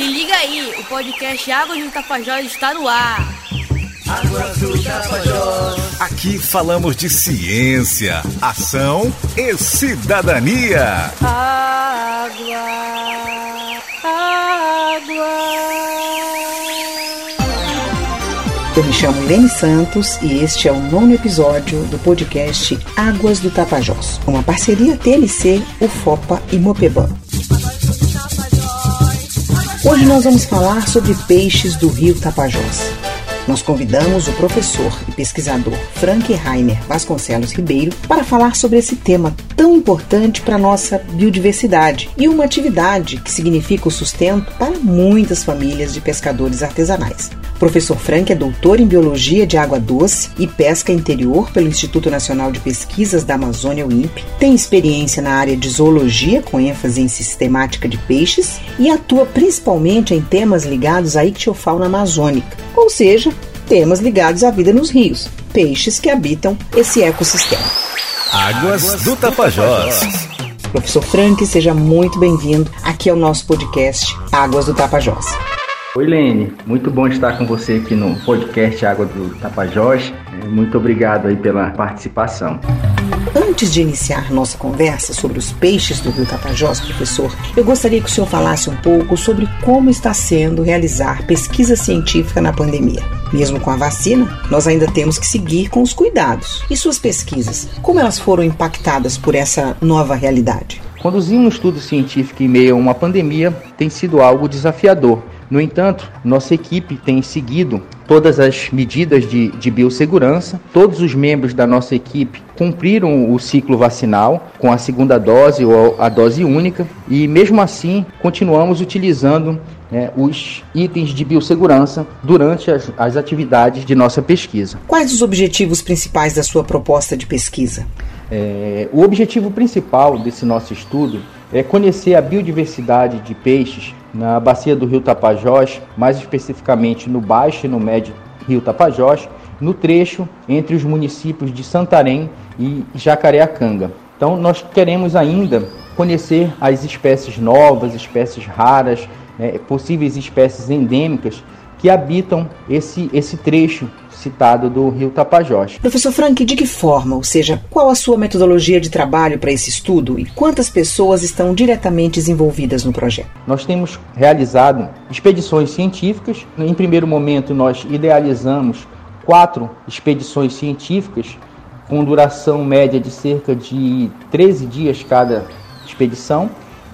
Se liga aí, o podcast Água do Tapajós está no ar. Água do Tapajós. Aqui falamos de ciência, ação e cidadania. Água, água. Eu me chamo Lene Santos e este é o nono episódio do podcast Águas do Tapajós, uma parceria TLC, UFOPA e Mopeban. Hoje nós vamos falar sobre peixes do rio Tapajós. Nós convidamos o professor e pesquisador Frank Rainer Vasconcelos Ribeiro para falar sobre esse tema tão importante para a nossa biodiversidade e uma atividade que significa o sustento para muitas famílias de pescadores artesanais. O professor Frank é doutor em Biologia de Água Doce e Pesca Interior pelo Instituto Nacional de Pesquisas da Amazônia, INPE, tem experiência na área de zoologia, com ênfase em sistemática de peixes, e atua principalmente em temas ligados à ictiofauna amazônica, ou seja, temas ligados à vida nos rios, peixes que habitam esse ecossistema. Águas do Tapajós. Professor Frank, seja muito bem-vindo aqui ao nosso podcast Águas do Tapajós. Oi, Lene. Muito bom estar com você aqui no podcast Água do Tapajós. Muito obrigado aí pela participação. Antes de iniciar nossa conversa sobre os peixes do Rio Tapajós, professor, eu gostaria que o senhor falasse um pouco sobre como está sendo realizar pesquisa científica na pandemia. Mesmo com a vacina, nós ainda temos que seguir com os cuidados. E suas pesquisas, como elas foram impactadas por essa nova realidade? Conduzir um estudo científico em meio a uma pandemia tem sido algo desafiador. No entanto, nossa equipe tem seguido todas as medidas de, de, biossegurança. Todos os membros da nossa equipe cumpriram o ciclo vacinal com a segunda dose ou a dose única e, mesmo assim, continuamos utilizando né, os itens de biossegurança durante as, as atividades de nossa pesquisa. Quais os objetivos principais da sua proposta de pesquisa? É, o objetivo principal desse nosso estudo é conhecer a biodiversidade de peixes na bacia do rio Tapajós, mais especificamente no baixo e no médio rio Tapajós, no trecho entre os municípios de Santarém e Jacareacanga. Então, nós queremos ainda conhecer as espécies novas, espécies raras, né, possíveis espécies endêmicas que habitam esse, esse trecho citado do Rio Tapajós. Professor Frank, de que forma, ou seja, qual a sua metodologia de trabalho para esse estudo e quantas pessoas estão diretamente envolvidas no projeto? Nós temos realizado expedições científicas. Em primeiro momento, nós idealizamos quatro expedições científicas com duração média de cerca de 13 dias cada expedição.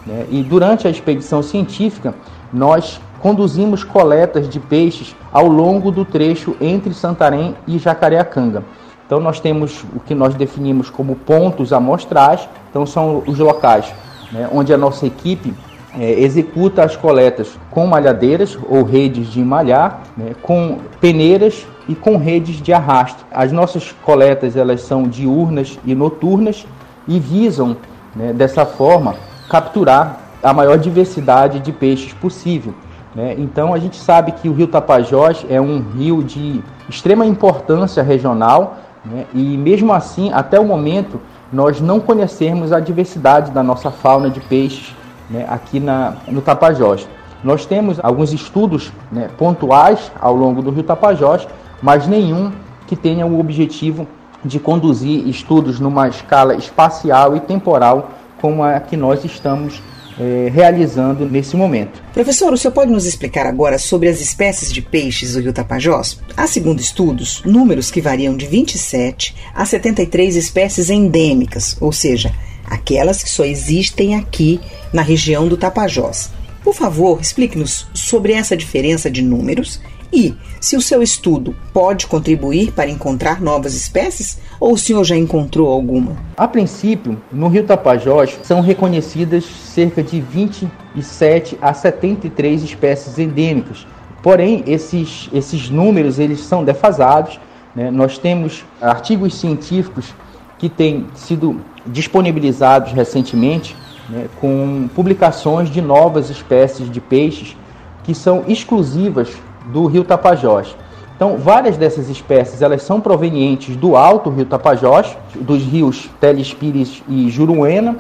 Né? E durante a expedição científica, nós conduzimos coletas de peixes ao longo do trecho entre Santarém e Jacareacanga. Então nós temos o que nós definimos como pontos amostrais, então são os locais né, onde a nossa equipe é, executa as coletas com malhadeiras ou redes de malhar, né, com peneiras e com redes de arrasto. As nossas coletas elas são diurnas e noturnas e visam né, dessa forma capturar a maior diversidade de peixes possível. Né? Então a gente sabe que o rio Tapajós é um rio de extrema importância regional né? e mesmo assim, até o momento, nós não conhecemos a diversidade da nossa fauna de peixes né? aqui na, no Tapajós. Nós temos alguns estudos né, pontuais ao longo do rio Tapajós, mas nenhum que tenha o objetivo de conduzir estudos numa escala espacial e temporal como a que nós estamos é, realizando nesse momento. Professor, o senhor pode nos explicar agora sobre as espécies de peixes do rio Tapajós? Há, segundo estudos, números que variam de 27 a 73 espécies endêmicas, ou seja, aquelas que só existem aqui na região do Tapajós. Por favor, explique-nos sobre essa diferença de números e se o seu estudo pode contribuir para encontrar novas espécies ou o senhor já encontrou alguma? A princípio, no Rio Tapajós são reconhecidas cerca de 27 a 73 espécies endêmicas. Porém, esses, esses números eles são defasados. Né? Nós temos artigos científicos que têm sido disponibilizados recentemente né, com publicações de novas espécies de peixes que são exclusivas do rio Tapajós. Então, várias dessas espécies elas são provenientes do alto rio Tapajós, dos rios Telespires e Juruena,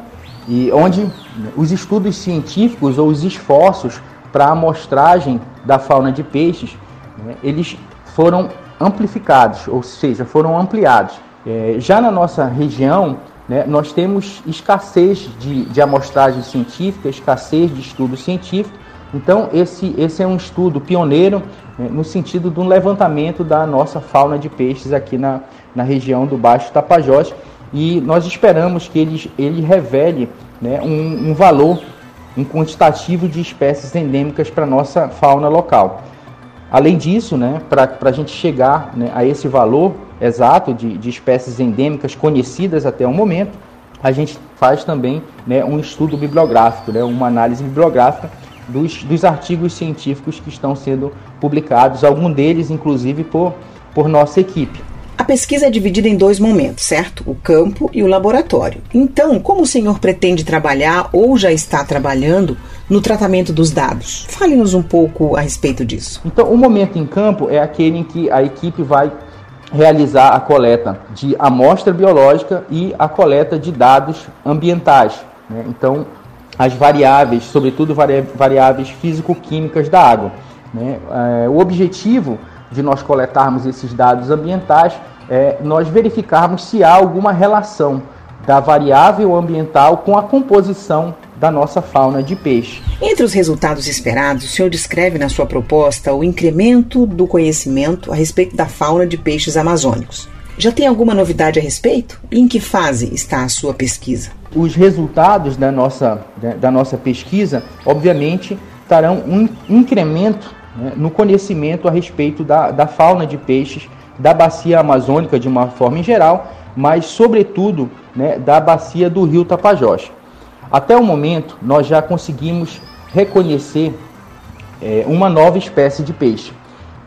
e onde os estudos científicos ou os esforços para a amostragem da fauna de peixes, né, eles foram amplificados, ou seja, foram ampliados. É, já na nossa região, né, nós temos escassez de, de amostragem científica, escassez de estudo científico. Então, esse, esse é um estudo pioneiro né, no sentido do levantamento da nossa fauna de peixes aqui na, na região do Baixo Tapajós. E nós esperamos que ele, ele revele né, um, um valor, um quantitativo de espécies endêmicas para a nossa fauna local. Além disso, né, para a gente chegar né, a esse valor exato de, de espécies endêmicas conhecidas até o momento, a gente faz também né, um estudo bibliográfico, né, uma análise bibliográfica dos, dos artigos científicos que estão sendo publicados, algum deles, inclusive, por, por nossa equipe. A pesquisa é dividida em dois momentos, certo? O campo e o laboratório. Então, como o senhor pretende trabalhar ou já está trabalhando no tratamento dos dados? Fale-nos um pouco a respeito disso. Então, o momento em campo é aquele em que a equipe vai realizar a coleta de amostra biológica e a coleta de dados ambientais. Né? Então, as variáveis, sobretudo variáveis físico-químicas da água. Né? É, o objetivo de nós coletarmos esses dados ambientais é nós verificarmos se há alguma relação da variável ambiental com a composição da nossa fauna de peixe. Entre os resultados esperados, o senhor descreve na sua proposta o incremento do conhecimento a respeito da fauna de peixes amazônicos. Já tem alguma novidade a respeito? E em que fase está a sua pesquisa? Os resultados da nossa, da nossa pesquisa, obviamente, terão um incremento né, no conhecimento a respeito da, da fauna de peixes da bacia amazônica de uma forma em geral, mas, sobretudo, né, da bacia do rio Tapajós. Até o momento, nós já conseguimos reconhecer é, uma nova espécie de peixe.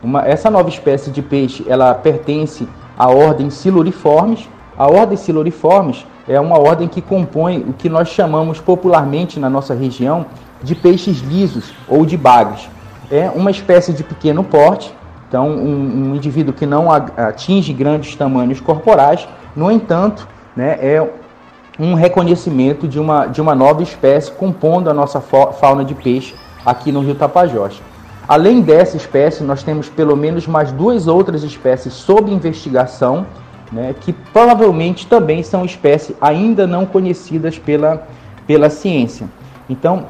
Uma, essa nova espécie de peixe ela pertence à ordem Siluriformes. A ordem Siluriformes é uma ordem que compõe o que nós chamamos popularmente na nossa região de peixes lisos ou de bagres. É uma espécie de pequeno porte, então um, um indivíduo que não atinge grandes tamanhos corporais, no entanto, né, é um reconhecimento de uma, de uma nova espécie compondo a nossa fauna de peixe aqui no Rio Tapajós. Além dessa espécie, nós temos pelo menos mais duas outras espécies sob investigação, né, que provavelmente também são espécies ainda não conhecidas pela, pela ciência. Então,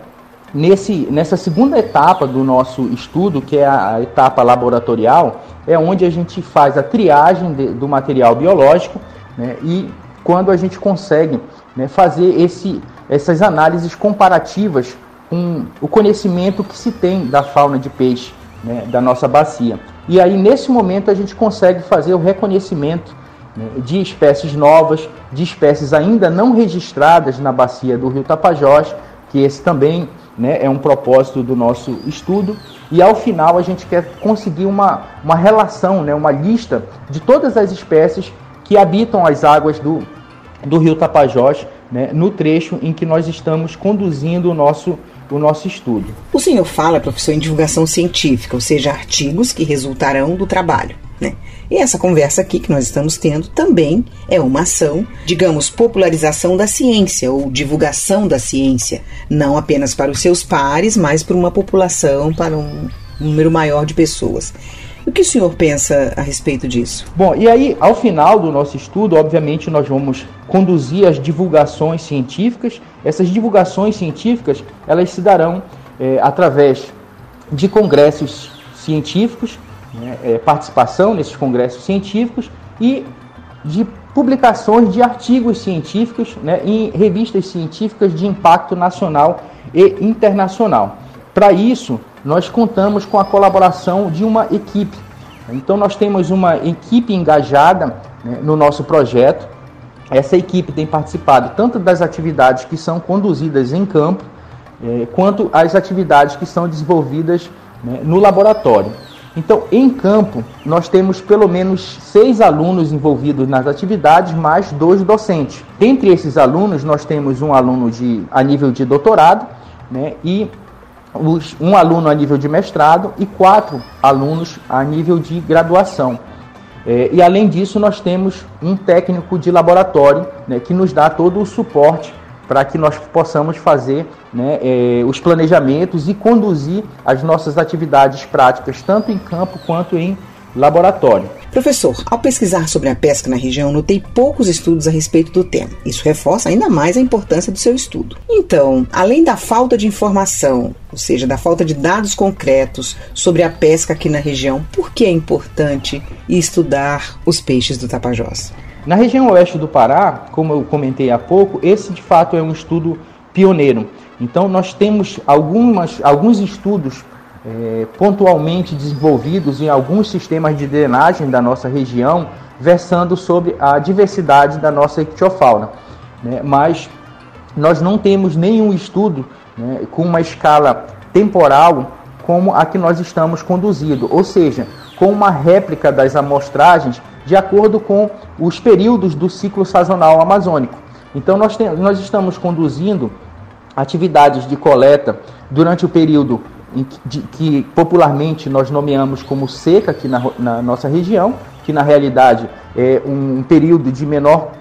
nesse, nessa segunda etapa do nosso estudo, que é a, etapa laboratorial, é onde a gente faz a triagem de, do material biológico né, e quando a gente consegue né, fazer esse, essas análises comparativas com o conhecimento que se tem da fauna de peixe né, da nossa bacia. E aí, nesse momento, a gente consegue fazer o reconhecimento né, de espécies novas, de espécies ainda não registradas na bacia do rio Tapajós, que esse também né, é um propósito do nosso estudo. E ao final, a gente quer conseguir uma, uma relação, né, uma lista de todas as espécies que habitam as águas do, do rio Tapajós, né, no trecho em que nós estamos conduzindo o nosso, o nosso estudo. O senhor fala, professor, em divulgação científica, ou seja, artigos que resultarão do trabalho. Né? E essa conversa aqui que nós estamos tendo também é uma ação, digamos, popularização da ciência ou divulgação da ciência, não apenas para os seus pares, mas para uma população, para um número maior de pessoas. O que o senhor pensa a respeito disso? Bom, e aí, ao final do nosso estudo, obviamente, nós vamos conduzir as divulgações científicas. Essas divulgações científicas, elas se darão é, através de congressos científicos, né, é, participação nesses congressos científicos e de publicações de artigos científicos né, em revistas científicas de impacto nacional e internacional. Para isso, nós contamos com a colaboração de uma equipe. Então, nós temos uma equipe engajada né, no nosso projeto. Essa equipe tem participado tanto das atividades que são conduzidas em campo, eh, quanto as atividades que são desenvolvidas né, no laboratório. Então, em campo, nós temos pelo menos seis alunos envolvidos nas atividades, mais dois docentes. Dentre esses alunos, nós temos um aluno de, a nível de doutorado né, e um aluno a nível de mestrado e quatro alunos a nível de graduação. É, e além disso, nós temos um técnico de laboratório né, que nos dá todo o suporte para que nós possamos fazer né, é, os planejamentos e conduzir as nossas atividades práticas, tanto em campo quanto em laboratório. Professor, ao pesquisar sobre a pesca na região, notei poucos estudos a respeito do tema. Isso reforça ainda mais a importância do seu estudo. Então, além da falta de informação, ou seja, da falta de dados concretos sobre a pesca aqui na região, por que é importante estudar os peixes do Tapajós? Na região oeste do Pará, como eu comentei há pouco, esse de fato é um estudo pioneiro. Então, nós temos algumas, alguns estudos é, pontualmente desenvolvidos em alguns sistemas de drenagem da nossa região, versando sobre a diversidade da nossa ictiofauna. Né? Mas nós não temos nenhum estudo né, com uma escala temporal como a que nós estamos conduzindo, ou seja, com uma réplica das amostragens de acordo com os períodos do ciclo sazonal amazônico. Então, nós, nós estamos conduzindo atividades de coleta durante o período de, que popularmente nós nomeamos como seca aqui na, na, nossa região, que na realidade é um período de menor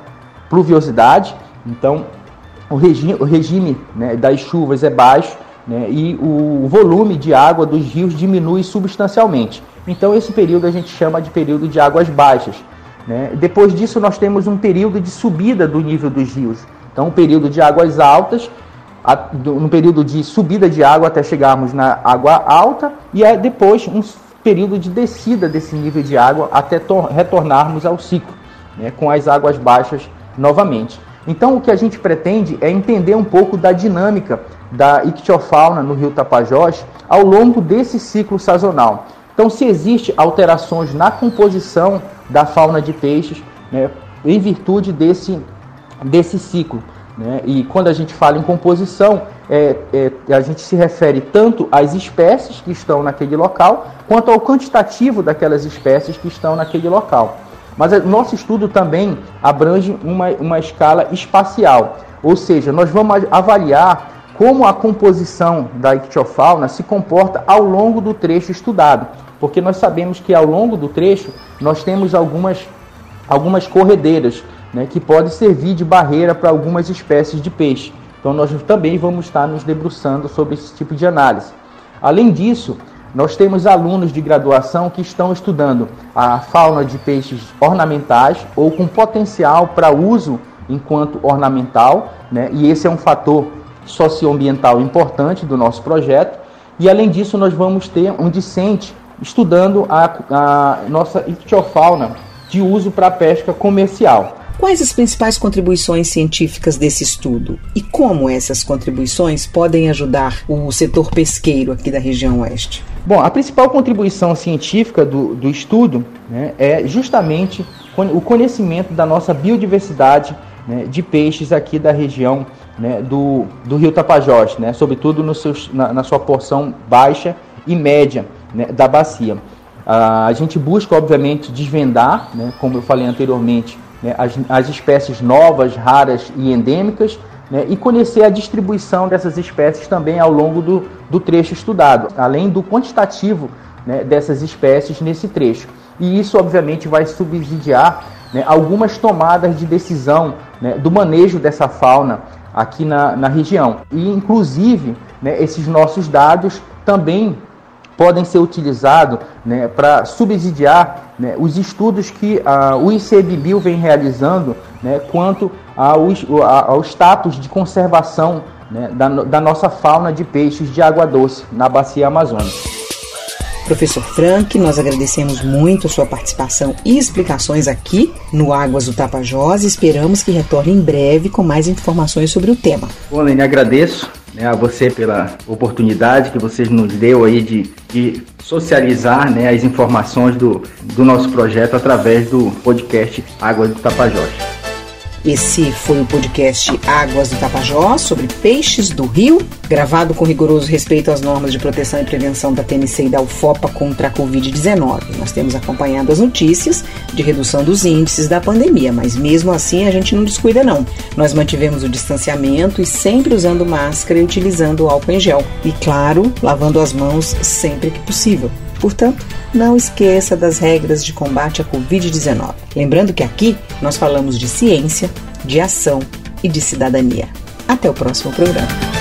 pluviosidade, então o, regi o regime né, das chuvas é baixo né, e o volume de água dos rios diminui substancialmente. Então esse período a gente chama de período de águas baixas. Né? Depois disso nós temos um período de subida do nível dos rios. Então um período de águas altas no período de subida de água até chegarmos na água alta e é depois um período de descida desse nível de água até retornarmos ao ciclo, né, com as águas baixas novamente. Então o que a gente pretende é entender um pouco da dinâmica da ictiofauna no rio Tapajós ao longo desse ciclo sazonal. Então se existe alterações na composição da fauna de peixes né, em virtude desse, desse ciclo. Né? E quando a gente fala em composição, é, é, a gente se refere tanto às espécies que estão naquele local, quanto ao quantitativo daquelas espécies que estão naquele local. Mas o nosso estudo também abrange uma, uma escala espacial, ou seja, nós vamos avaliar como a composição da ictiofauna se comporta ao longo do trecho estudado, porque nós sabemos que ao longo do trecho nós temos algumas, algumas corredeiras né, que pode servir de barreira para algumas espécies de peixe. Então nós também vamos estar nos debruçando sobre esse tipo de análise. Além disso, nós temos alunos de graduação que estão estudando a fauna de peixes ornamentais ou com potencial para uso enquanto ornamental, né? e esse é um fator socioambiental importante do nosso projeto. E além disso, nós vamos ter um discente estudando a, a nossa ictiofauna de uso para pesca comercial. Quais as principais contribuições científicas desse estudo e como essas contribuições podem ajudar o setor pesqueiro aqui da região oeste? Bom, a principal contribuição científica do, do estudo né, é justamente o conhecimento da nossa biodiversidade né, de peixes aqui da região né, do, do Rio Tapajós, né, sobretudo no seu, na, na, sua porção baixa e média né, da bacia. Ah, a gente busca, obviamente, desvendar, né, como eu falei anteriormente, né, as, as espécies novas, raras e endêmicas, né, e conhecer a distribuição dessas espécies também ao longo do, do trecho estudado, além do quantitativo né, dessas espécies nesse trecho. E isso, obviamente, vai subsidiar né, algumas tomadas de decisão né, do manejo dessa fauna aqui na, na região. E, inclusive, né, esses nossos dados também podem ser utilizados né, para subsidiar né, os estudos que a, o ICBio vem realizando né, quanto ao, ao status de conservação né, da, da nossa fauna de peixes de água doce na bacia amazônica. Professor Frank, nós agradecemos muito a sua participação e explicações aqui no Águas do Tapajós e esperamos que retorne em breve com mais informações sobre o tema. Bom, Lene, agradeço né, a você pela oportunidade que você nos deu aí de, de socializar né, as informações do, do nosso projeto através do podcast Águas do Tapajós. Esse foi o podcast Águas do Tapajós sobre peixes do rio, gravado com rigoroso respeito às normas de proteção e prevenção da TNC e da UFOPA contra a Covid-19. Nós temos acompanhado as notícias de redução dos índices da pandemia, mas mesmo assim a gente não descuida não. Nós mantivemos o distanciamento e sempre usando máscara e utilizando álcool em gel. E claro, lavando as mãos sempre que possível. Portanto, não esqueça das regras de combate à Covid-19. Lembrando que aqui nós falamos de ciência, de ação e de cidadania. Até o próximo programa.